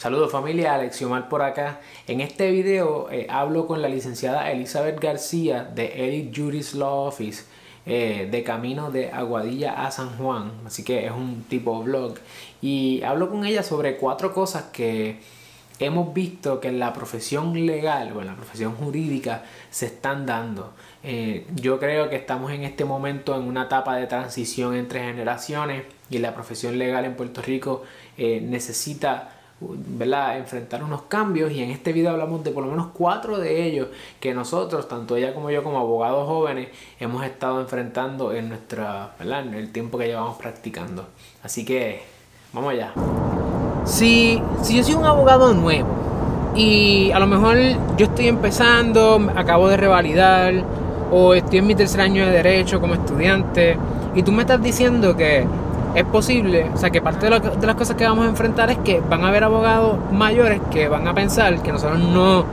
Saludos familia, Alexiomar por acá. En este video eh, hablo con la licenciada Elizabeth García de Edith Juris Law Office eh, de camino de Aguadilla a San Juan, así que es un tipo blog. Y hablo con ella sobre cuatro cosas que hemos visto que en la profesión legal o en la profesión jurídica se están dando. Eh, yo creo que estamos en este momento en una etapa de transición entre generaciones y la profesión legal en Puerto Rico necesita ¿verdad? enfrentar unos cambios y en este video hablamos de por lo menos cuatro de ellos que nosotros, tanto ella como yo como abogados jóvenes, hemos estado enfrentando en nuestra, ¿verdad? en el tiempo que llevamos practicando. Así que, vamos allá. Si, si yo soy un abogado nuevo y a lo mejor yo estoy empezando, acabo de revalidar o estoy en mi tercer año de derecho como estudiante y tú me estás diciendo que es posible, o sea, que parte de, las cosas que vamos a enfrentar es que van a haber abogados mayores que van a pensar que nosotros no,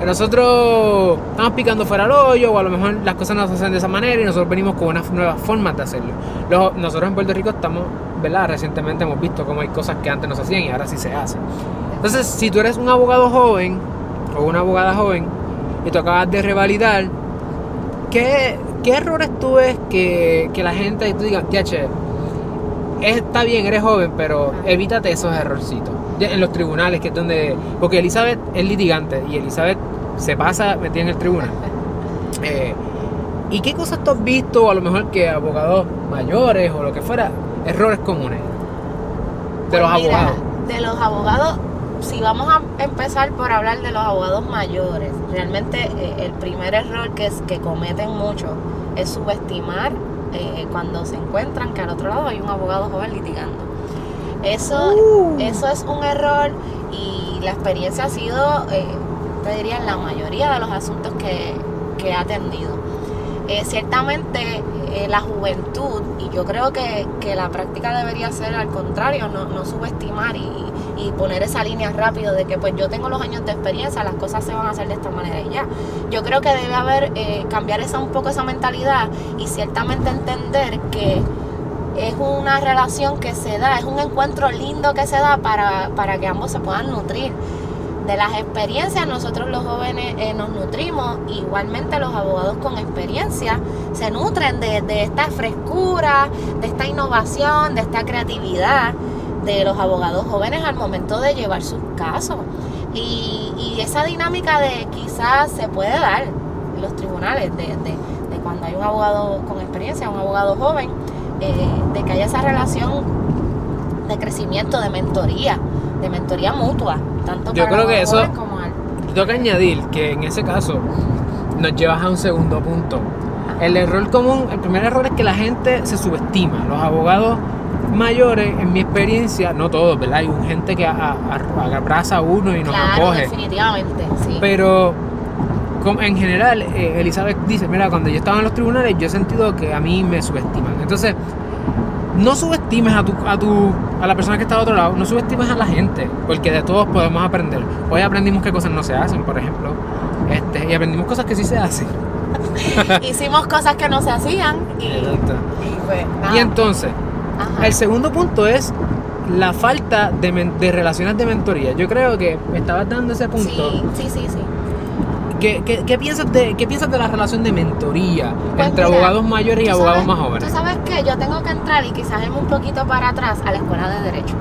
que nosotros estamos picando fuera el hoyo o a lo mejor las cosas no se hacen de esa manera y nosotros venimos con unas nuevas formas de hacerlo. nosotros en Puerto Rico estamos, ¿verdad? Recientemente hemos visto cómo hay cosas que antes no se hacían y ahora sí se hacen. Entonces, si tú eres un abogado joven o una abogada joven y tú acabas de revalidar, ¿qué, errores tú ves que, que la gente, y tú digas, che, está bien, eres joven, pero evítate esos errorcitos. En los tribunales, que es donde. Porque Elizabeth es litigante y Elizabeth se pasa metida en el tribunal. Eh, ¿Y qué cosas tú has visto, a lo mejor que abogados mayores o lo que fuera, errores comunes de los pues abogados? De los abogados, si vamos a empezar por hablar de los abogados mayores, realmente eh, el primer error que, es, que cometen mucho es subestimar eh, cuando se encuentran que al otro lado hay un abogado joven litigando. Eso, uh. eso es un error y la experiencia ha sido, eh, te diría, en la mayoría de los asuntos que, que he atendido. Eh, ciertamente la juventud, y yo creo que, la práctica debería ser al contrario, no, subestimar y, poner esa línea rápido de que pues yo tengo los años de experiencia, las cosas se van a hacer de esta manera y ya. Yo creo que debe haber, eh, cambiar esa un poco esa mentalidad y ciertamente entender que es una relación que se da, es un encuentro lindo que se da para, para que ambos se puedan nutrir de las experiencias nosotros los jóvenes eh, nos nutrimos, igualmente los abogados con experiencia se nutren de, esta frescura, de esta innovación, de esta creatividad de los abogados jóvenes al momento de llevar sus casos. Y, esa dinámica de quizás se puede dar en los tribunales, de, cuando hay un abogado con experiencia, un abogado joven, eh, de que haya esa relación de crecimiento, de mentoría, de mentoría mutua yo creo que eso, tengo que añadir que en ese caso nos llevas a un segundo punto. El error común, el primer error es que la gente se subestima. Los abogados mayores, en mi experiencia, no todos, ¿verdad? Hay gente que abraza a uno y nos claro, acoge. definitivamente, sí. Pero en general, eh, Elizabeth dice, mira, cuando yo estaba en los tribunales, yo he sentido que a mí me subestiman. Entonces, no subestimes a tu, a tu, a la persona que está a otro lado, no subestimes a la gente, porque de todos podemos aprender. Hoy aprendimos qué cosas no se hacen, por ejemplo, este, y aprendimos cosas que sí se hacen. Hicimos cosas que no se hacían y, y, y entonces, el segundo punto es la falta de, de, relaciones de mentoría. Yo creo que me estabas dando ese punto. Sí, sí, sí, sí. ¿Qué, piensas de, ¿Qué piensas de la relación de mentoría pues entre abogados mayores y abogados más jóvenes? Tú sabes que yo tengo que entrar y quizás irme un poquito para atrás a la escuela de Derecho.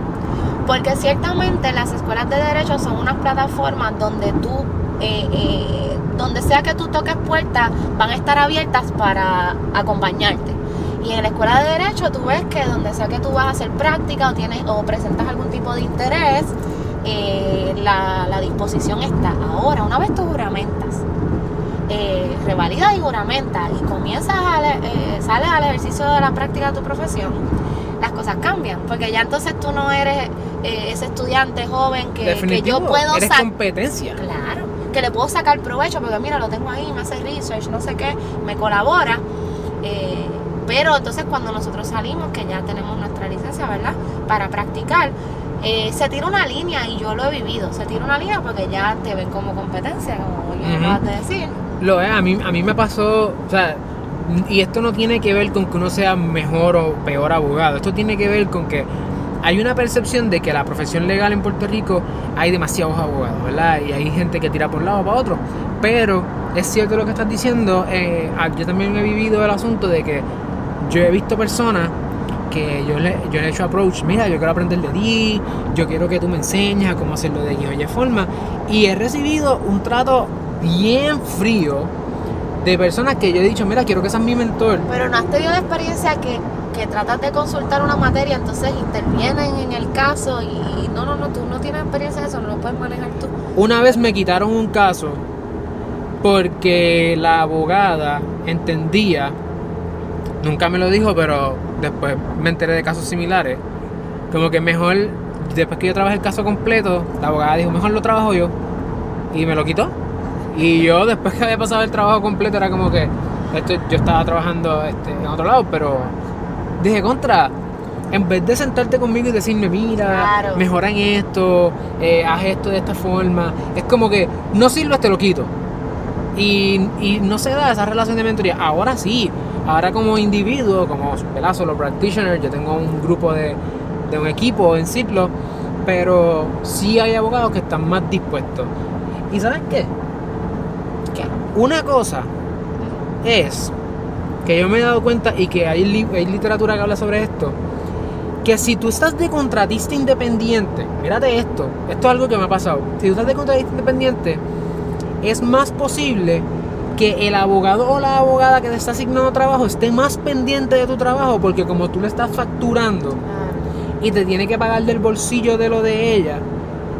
Porque ciertamente las escuelas de Derecho son unas plataformas donde tú, eh, eh, donde sea que tú toques puertas, van a estar abiertas para acompañarte. Y en la escuela de Derecho tú ves que donde sea que tú vas a hacer práctica o, tienes, o presentas algún tipo de interés, eh, la, disposición está. Ahora, una vez tú juramentas, eh, revalidas y juramentas y comienzas a, eh, sales al ejercicio de la práctica de tu profesión, las cosas cambian, porque ya entonces tú no eres eh, ese estudiante joven que, que yo puedo sacar. competencia. Claro, que le puedo sacar provecho, porque mira, lo tengo ahí, me hace research, no sé qué, me colabora. Pero entonces cuando nosotros salimos, que ya tenemos nuestra licencia, ¿verdad? Para practicar, eh, se tira una línea y yo lo he vivido. Se tira una línea porque ya te ven como competencia, como yo acabas de decir. Lo es, a mí, a mí me pasó, o sea, y esto no tiene que ver con que uno sea mejor o peor abogado, esto tiene que ver con que hay una percepción de que la profesión legal en Puerto Rico hay demasiados abogados, ¿verdad? Y hay gente que tira por un lado o para otro. Pero es cierto lo que estás diciendo. Eh, ah, yo también he vivido el asunto de que yo he visto personas que yo le, yo le he hecho approach, mira, yo quiero aprender de ti, yo quiero que tú me enseñes a cómo hacerlo de X forma. Y he recibido un trato bien frío de personas que yo he dicho, mira, quiero que seas mi mentor. Pero no has tenido experiencia que, que tratas de consultar una materia, entonces intervienen en el caso y no, no, no, tú no tienes experiencia de eso, no lo puedes manejar tú. Una vez me quitaron un caso porque la abogada entendía, nunca me lo dijo, pero después me enteré de casos similares, como que mejor, después que yo trabajé el caso completo, la abogada dijo, mejor lo trabajo yo, y me lo quitó. Y yo después que había pasado el trabajo completo era como que esto, yo estaba trabajando este, en otro lado, pero dije contra, en vez de sentarte conmigo y decirme, mira, mejora en esto, eh, haz esto de esta forma, es como que no sirve, te lo quito. Y, y, no se da esa relación de mentoría. Ahora sí, ahora como individuo, como solo practitioner, yo tengo un grupo de, de un equipo en ciclo, pero sí hay abogados que están más dispuestos. ¿Y sabes qué? ¿Qué? Una cosa es que yo me he dado cuenta y que hay, hay literatura que habla sobre esto, que si tú estás de contratista independiente, mírate esto, esto es algo que me ha pasado, si tú estás de contratista independiente, es más posible que el abogado o la abogada que te está asignando trabajo esté más pendiente de tu trabajo porque como tú le estás facturando y te tiene que pagar del bolsillo de lo de ella,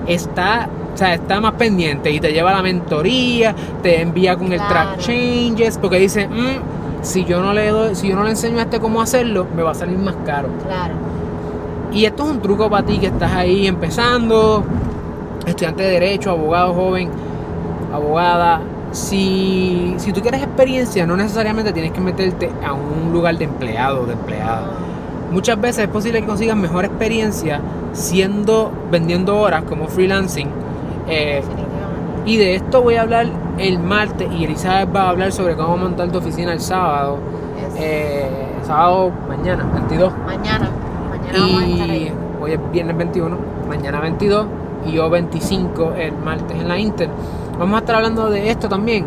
está, o sea, está más pendiente y te lleva a la mentoría, te envía con el track changes porque dice, mm, si yo no le doy, si yo no le enseño a este cómo hacerlo, me va a salir más caro. Claro. Y esto es un truco para ti que estás ahí empezando, estudiante de derecho, abogado joven abogada, si, si tú quieres experiencia, no necesariamente tienes que meterte a un lugar de empleado o de empleada. Muchas veces es posible que consigas mejor experiencia siendo, vendiendo horas como freelancing. Eh, y de esto voy a hablar el martes y Elizabeth va a hablar sobre cómo montar tu oficina el sábado. Eh, sábado mañana, 22. Mañana, mañana y hoy es viernes 21, mañana 22 y yo 25 el martes en la Inter. Vamos a estar hablando de esto también.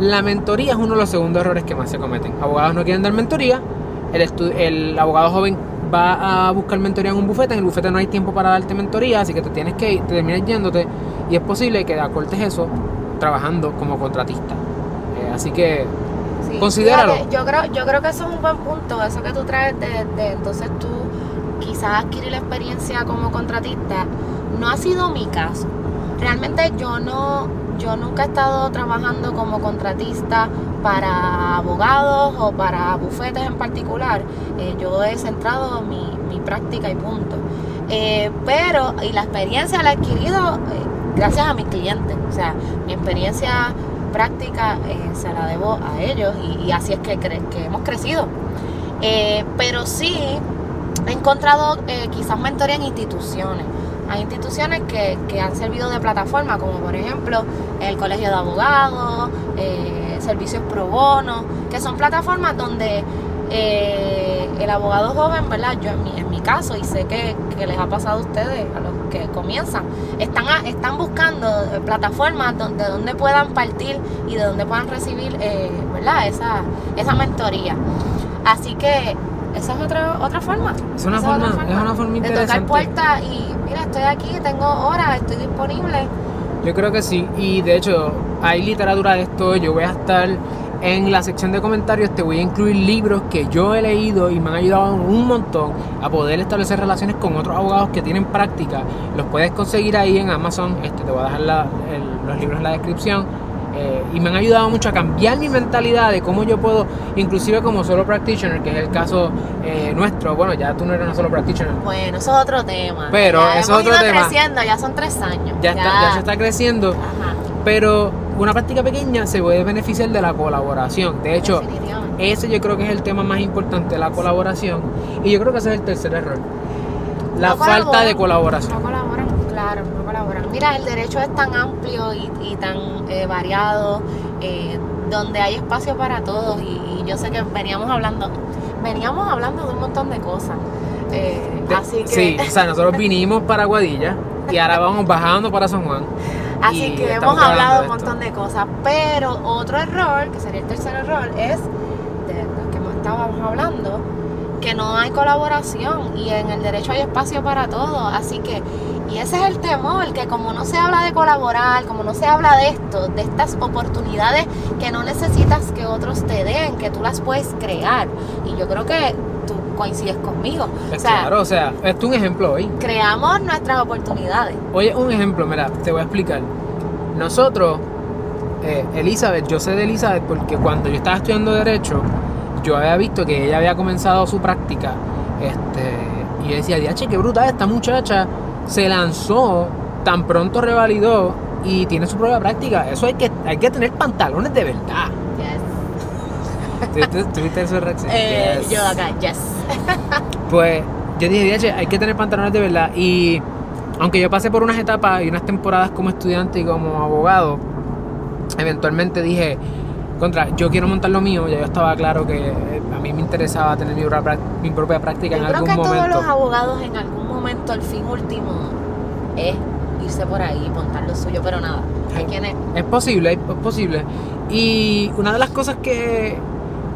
La mentoría es uno de los segundos errores que más se cometen. Abogados no quieren dar mentoría, el, el abogado joven va a buscar mentoría en un bufete, en el bufete no hay tiempo para darte mentoría, así que te tienes que ir, te terminas yéndote y es posible que acortes eso trabajando como contratista. Eh, así que considéralo. yo creo, yo creo que eso es un buen punto, eso que tú traes de, de entonces tú quizás adquirir la experiencia como contratista no ha sido mi caso. Realmente yo no, yo nunca he estado trabajando como contratista para abogados o para bufetes en particular. Eh, yo he centrado mi, práctica y punto. Eh, pero, y la experiencia la he adquirido eh, gracias a mis clientes. O sea, mi experiencia práctica se la debo a ellos y, así es que, que hemos crecido. pero sí he encontrado quizás mentoría en instituciones. Hay instituciones que, han servido de plataforma, como por ejemplo el Colegio de Abogados, eh, Servicios Pro Bono, que son plataformas donde eh, el abogado joven, ¿verdad? Yo en mi, en mi caso, y sé que, les ha pasado a ustedes, a los que comienzan, están, están buscando eh, plataformas donde, donde puedan partir y de donde puedan recibir, ¿verdad? Esa, esa mentoría. Así que esa es otra, otra forma. Es una, forma, es una forma interesante. De tocar puertas y, mira, estoy aquí, tengo horas, estoy disponible. Yo creo que sí. Y de hecho, hay literatura de esto. Yo voy a estar en la sección de comentarios. Te voy a incluir libros que yo he leído y me han ayudado un montón a poder establecer relaciones con otros abogados que tienen práctica. Los puedes conseguir ahí en Amazon. Este, te voy a dejar los libros en la descripción eh, y me han ayudado mucho a cambiar mi mentalidad de cómo yo puedo, inclusive como solo practitioner, que es el caso eh, nuestro. Bueno, ya tú no eres una solo practitioner. Bueno, eso es otro tema. Pero eso es otro tema. creciendo, ya son tres años. Ya, Está, se está creciendo. Pero una práctica pequeña se puede beneficiar de la colaboración. De hecho, ese yo creo que es el tema más importante, la colaboración. Y yo creo que ese es el tercer error. La falta de colaboración. No colaboran, claro. Mira, el derecho es tan amplio y, tan eh, variado, eh, donde hay espacio para todos. Y, yo sé que veníamos hablando, veníamos hablando de un montón de cosas. Eh, así que... Sí, o sea, nosotros vinimos para Guadilla y ahora vamos bajando para San Juan. Así que hemos hablado un montón de cosas, pero otro error, que sería el tercer error, es de lo que estábamos hablando, que no hay colaboración y en el derecho hay espacio para todo. Así que, y ese es el temor, que como no se habla de colaborar, como no se habla de esto, de estas oportunidades que no necesitas que otros te den, que tú las puedes crear. Y yo creo que tú coincides conmigo. o sea, claro, o sea, es un ejemplo hoy. Creamos nuestras oportunidades. Oye, un ejemplo, mira, te voy a explicar. Nosotros, eh, Elizabeth, yo sé de Elizabeth porque cuando yo estaba estudiando Derecho, yo había visto que ella había comenzado su práctica. Este, y yo decía, diache, qué brutal, esta muchacha se lanzó, tan pronto revalidó y tiene su propia práctica. Eso hay que, hay que tener pantalones de verdad. Yes. ¿Tuviste esa reacción? Eh, Yo acá, yes. pues yo dije, hay que tener pantalones de verdad. Y aunque yo pasé por unas etapas y unas temporadas como estudiante y como abogado, eventualmente dije, contra, yo quiero montar lo mío, ya yo estaba claro que a mí me interesaba tener mi, mi propia práctica en algún momento. Yo creo que todos los abogados en algún momento, el fin último, es irse por ahí y montar lo suyo, pero nada, hay quienes... Es posible, es posible. Y una de las cosas que,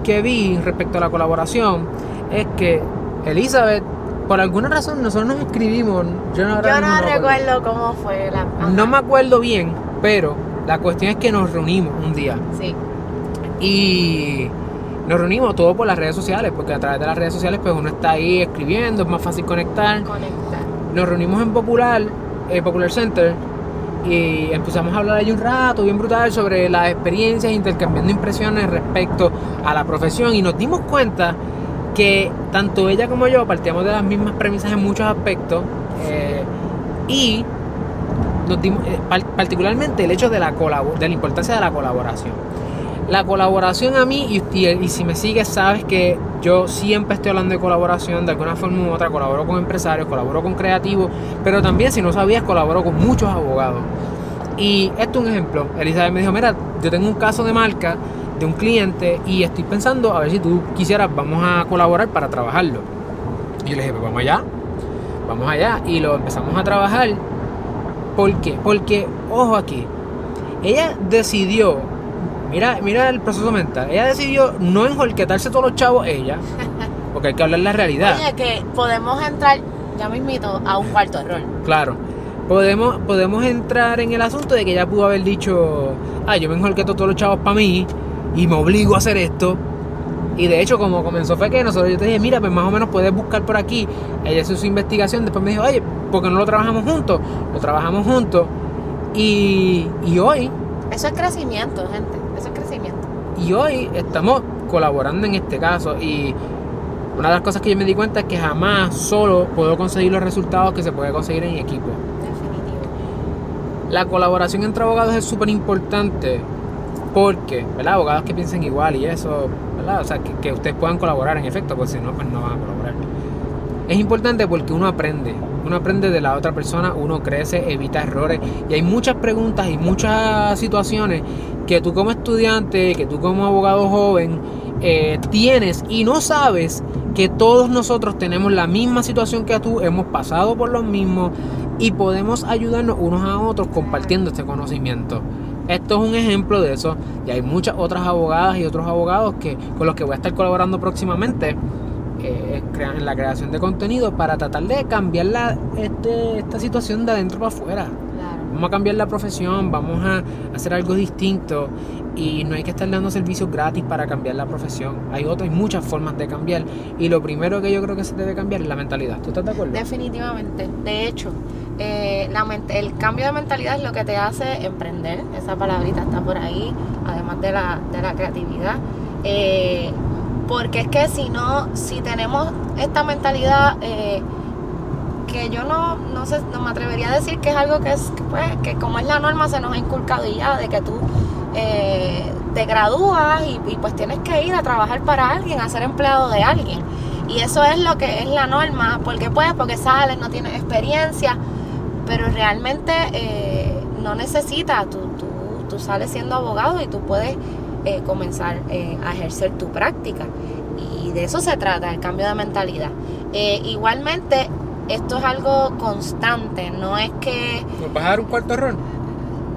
que vi respecto a la colaboración es que Elizabeth, por alguna razón, nosotros nos escribimos. Yo no, yo no recuerdo cómo fue la. No me acuerdo bien, pero la cuestión es que nos reunimos un día. Sí. Y nos reunimos todo por las redes sociales, porque a través de las redes sociales pues uno está ahí escribiendo, es más fácil conectar. Conectar. Nos reunimos en Popular, eh, Popular Center, y empezamos a hablar ahí un rato, bien brutal, sobre las experiencias, intercambiando impresiones respecto a la profesión, y nos dimos cuenta que tanto ella como yo partíamos de las mismas premisas en muchos aspectos, eh, y nos dimos, eh, particularmente el hecho de la, de la importancia de la colaboración. La colaboración a mí, y, y, si me sigues, sabes que yo siempre estoy hablando de colaboración, de alguna forma u otra, colaboro con empresarios, colaboro con creativos, pero también, si no sabías, colaboro con muchos abogados. Y esto es un ejemplo. Elizabeth me dijo, mira, yo tengo un caso de marca de un cliente y estoy pensando a ver si tú quisieras, vamos a colaborar para trabajarlo. Y yo le dije, pues vamos allá, vamos allá. Y lo empezamos a trabajar. ¿Por qué? Porque, ojo aquí, ella decidió Mira, mira el proceso mental. Ella decidió no enjolquetarse todos los chavos ella, porque hay que hablar la realidad. Oye, que podemos entrar, ya me invito, a un cuarto error. Claro. Podemos, podemos entrar en el asunto de que ella pudo haber dicho, ah, yo me enjolqueto todos los chavos para mí y me obligo a hacer esto. Y de hecho, como comenzó fue que nosotros yo te dije, mira, pues más o menos puedes buscar por aquí. Ella hizo su investigación, después me dijo, oye, ¿por qué no lo trabajamos juntos? Lo trabajamos juntos. Y, y hoy... Eso es crecimiento, gente. Y hoy estamos colaborando en este caso y una de las cosas que yo me di cuenta es que jamás solo puedo conseguir los resultados que se puede conseguir en equipo. Definitivo. La colaboración entre abogados es súper importante porque, ¿verdad? Abogados que piensen igual y eso, ¿verdad? O sea, que, que ustedes puedan colaborar en efecto, porque si no, pues no van a colaborar. Es importante porque uno aprende, uno aprende de la otra persona, uno crece, evita errores. Y hay muchas preguntas y muchas situaciones que tú como estudiante, que tú como abogado joven eh, tienes y no sabes que todos nosotros tenemos la misma situación que tú, hemos pasado por lo mismo y podemos ayudarnos unos a otros compartiendo este conocimiento. Esto es un ejemplo de eso. Y hay muchas otras abogadas y otros abogados que, con los que voy a estar colaborando próximamente eh, en la creación de contenido para tratar de cambiar la, este, esta situación de adentro para afuera. Vamos a cambiar la profesión, vamos a hacer algo distinto y no hay que estar dando servicios gratis para cambiar la profesión. Hay otras, hay muchas formas de cambiar y lo primero que yo creo que se debe cambiar es la mentalidad. ¿Tú estás de acuerdo? Definitivamente. De hecho, eh, el cambio de mentalidad es lo que te hace emprender. Esa palabrita está por ahí, además de la, de la creatividad. Eh, porque es que si no, si tenemos esta mentalidad... Eh, que yo no, no sé, no me atrevería a decir que es algo que es, pues, que como es la norma se nos ha inculcado y ya, de que tú eh, te gradúas y, pues tienes que ir a trabajar para alguien, a ser empleado de alguien. Y eso es lo que es la norma, porque pues, porque sales, no tienes experiencia, pero realmente eh, no necesitas, tú, tú, tú, sales siendo abogado y tú puedes eh, comenzar a ejercer tu práctica. Y de eso se trata, el cambio de mentalidad. Eh, igualmente, esto es algo constante, no es que... ¿Me vas a dar un cuarto rol?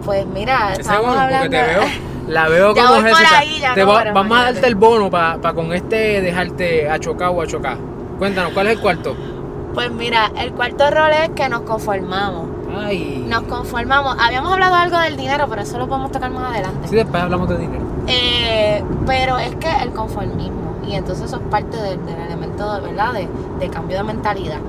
Pues mira, estamos hablando... Te veo, la veo como Jessica. vamos a darte el bono para con este dejarte achocado o achocar. Cuéntanos, ¿cuál es el cuarto? Pues mira, el cuarto rol es que nos conformamos. Ay. Nos conformamos. Habíamos hablado algo del dinero, pero eso lo podemos tocar más adelante. Sí, después hablamos de dinero. Eh, pero es que el conformismo, y entonces eso es parte del, elemento de, ¿verdad? De, cambio de mentalidad.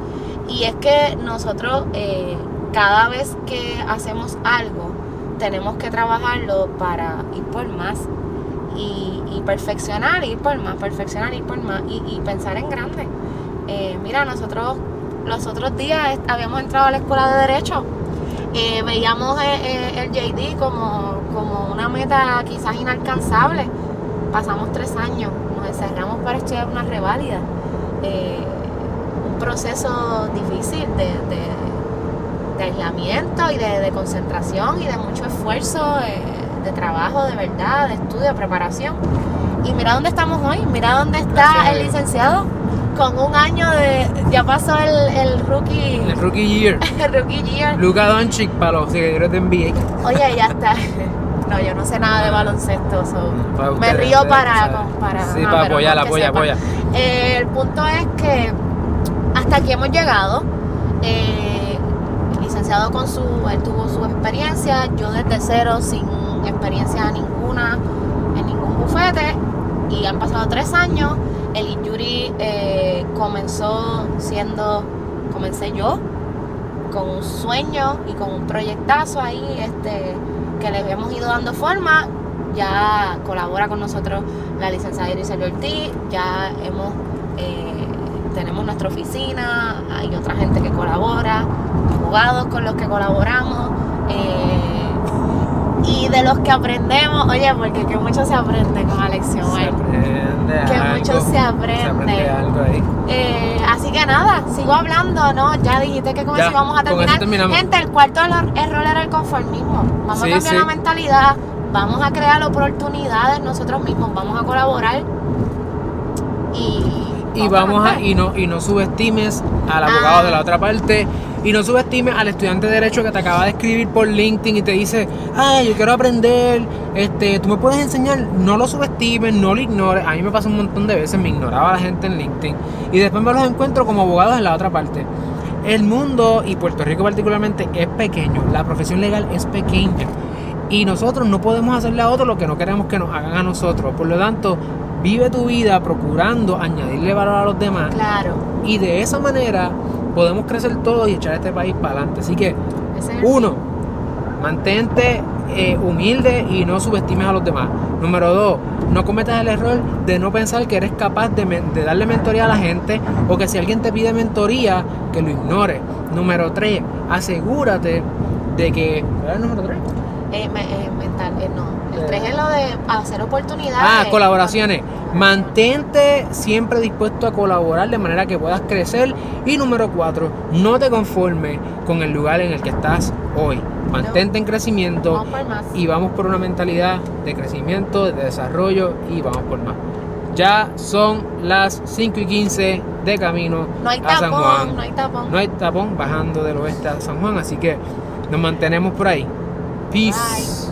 Y es que nosotros eh, cada vez que hacemos algo, tenemos que trabajarlo para ir por más y, y perfeccionar, ir por más, perfeccionar, ir por más y, pensar en grande. Eh, mira, nosotros los otros días habíamos entrado a la escuela de Derecho, eh, veíamos eh, el, JD como, como una meta quizás inalcanzable. Pasamos tres años, nos encerramos para estudiar una reválida. un proceso difícil de de aislamiento y de, concentración y de mucho esfuerzo eh, de, trabajo, de verdad, de estudio, de preparación. Y mira dónde estamos hoy, mira dónde está el licenciado con un año de. Ya pasó el, el rookie. El rookie year. el rookie year. Luca Doncic para los seguidores de NBA. Oye, ya está. No, yo no sé nada de baloncesto. me río para. para sí, para apoyar, apoya, apoya. Eh, el punto es que hasta aquí hemos llegado. Eh, licenciado con su, él tuvo su experiencia, yo desde cero, sin experiencia ninguna en ningún bufete, y han pasado tres años. El injury eh, comenzó siendo, comencé yo, con un sueño y con un proyectazo ahí este, que le hemos ido dando forma. Ya colabora con nosotros la licenciada Iris Ortiz, ya hemos, eh, tenemos nuestra oficina, hay otra gente que colabora, abogados con los que colaboramos eh, y de los que aprendemos, oye, porque que mucho se aprende con Alexion Se aprende que mucho se aprende. algo ahí. Eh, así que nada, sigo hablando, ¿no? Ya dijiste que con eso vamos a terminar. Gente, el cuarto error era el conformismo. Vamos a cambiar la mentalidad, vamos a crear oportunidades nosotros mismos, vamos a colaborar y y vamos a y no y no subestimes al abogado de la otra parte y no subestimes al estudiante de derecho que te acaba de escribir por LinkedIn y te dice, "Ay, yo quiero aprender, este, tú me puedes enseñar." No lo subestimes, no lo ignores. A mí me pasó un montón de veces, me ignoraba la gente en LinkedIn y después me los encuentro como abogados en la otra parte. El mundo y Puerto Rico particularmente es pequeño, la profesión legal es pequeña y nosotros no podemos hacerle a otros lo que no queremos que nos hagan a nosotros. Por lo tanto, vive tu vida procurando añadirle valor a los demás. Claro. Y de esa manera podemos crecer todos y echar este país para adelante. Así que, uno, mantente eh, humilde y no subestimes a los demás. Número dos, no cometas el error de no pensar que eres capaz de, de, darle mentoría a la gente o que si alguien te pide mentoría, que lo ignore. Número tres, asegúrate de que... ¿Cuál es el número tres? Eh, eh, mental, eh, no. El 3 es lo de hacer oportunidades. Ah, colaboraciones. Mantente siempre dispuesto a colaborar de manera que puedas crecer. Y número 4, no te conformes con el lugar en el que estás hoy. Mantente en crecimiento y vamos por una mentalidad de crecimiento, de desarrollo y vamos por más. Ya son las 5 y 15 de camino a San Juan. No hay tapón. No hay tapón bajando del oeste a San Juan, así que nos mantenemos por ahí. Peace. Bye.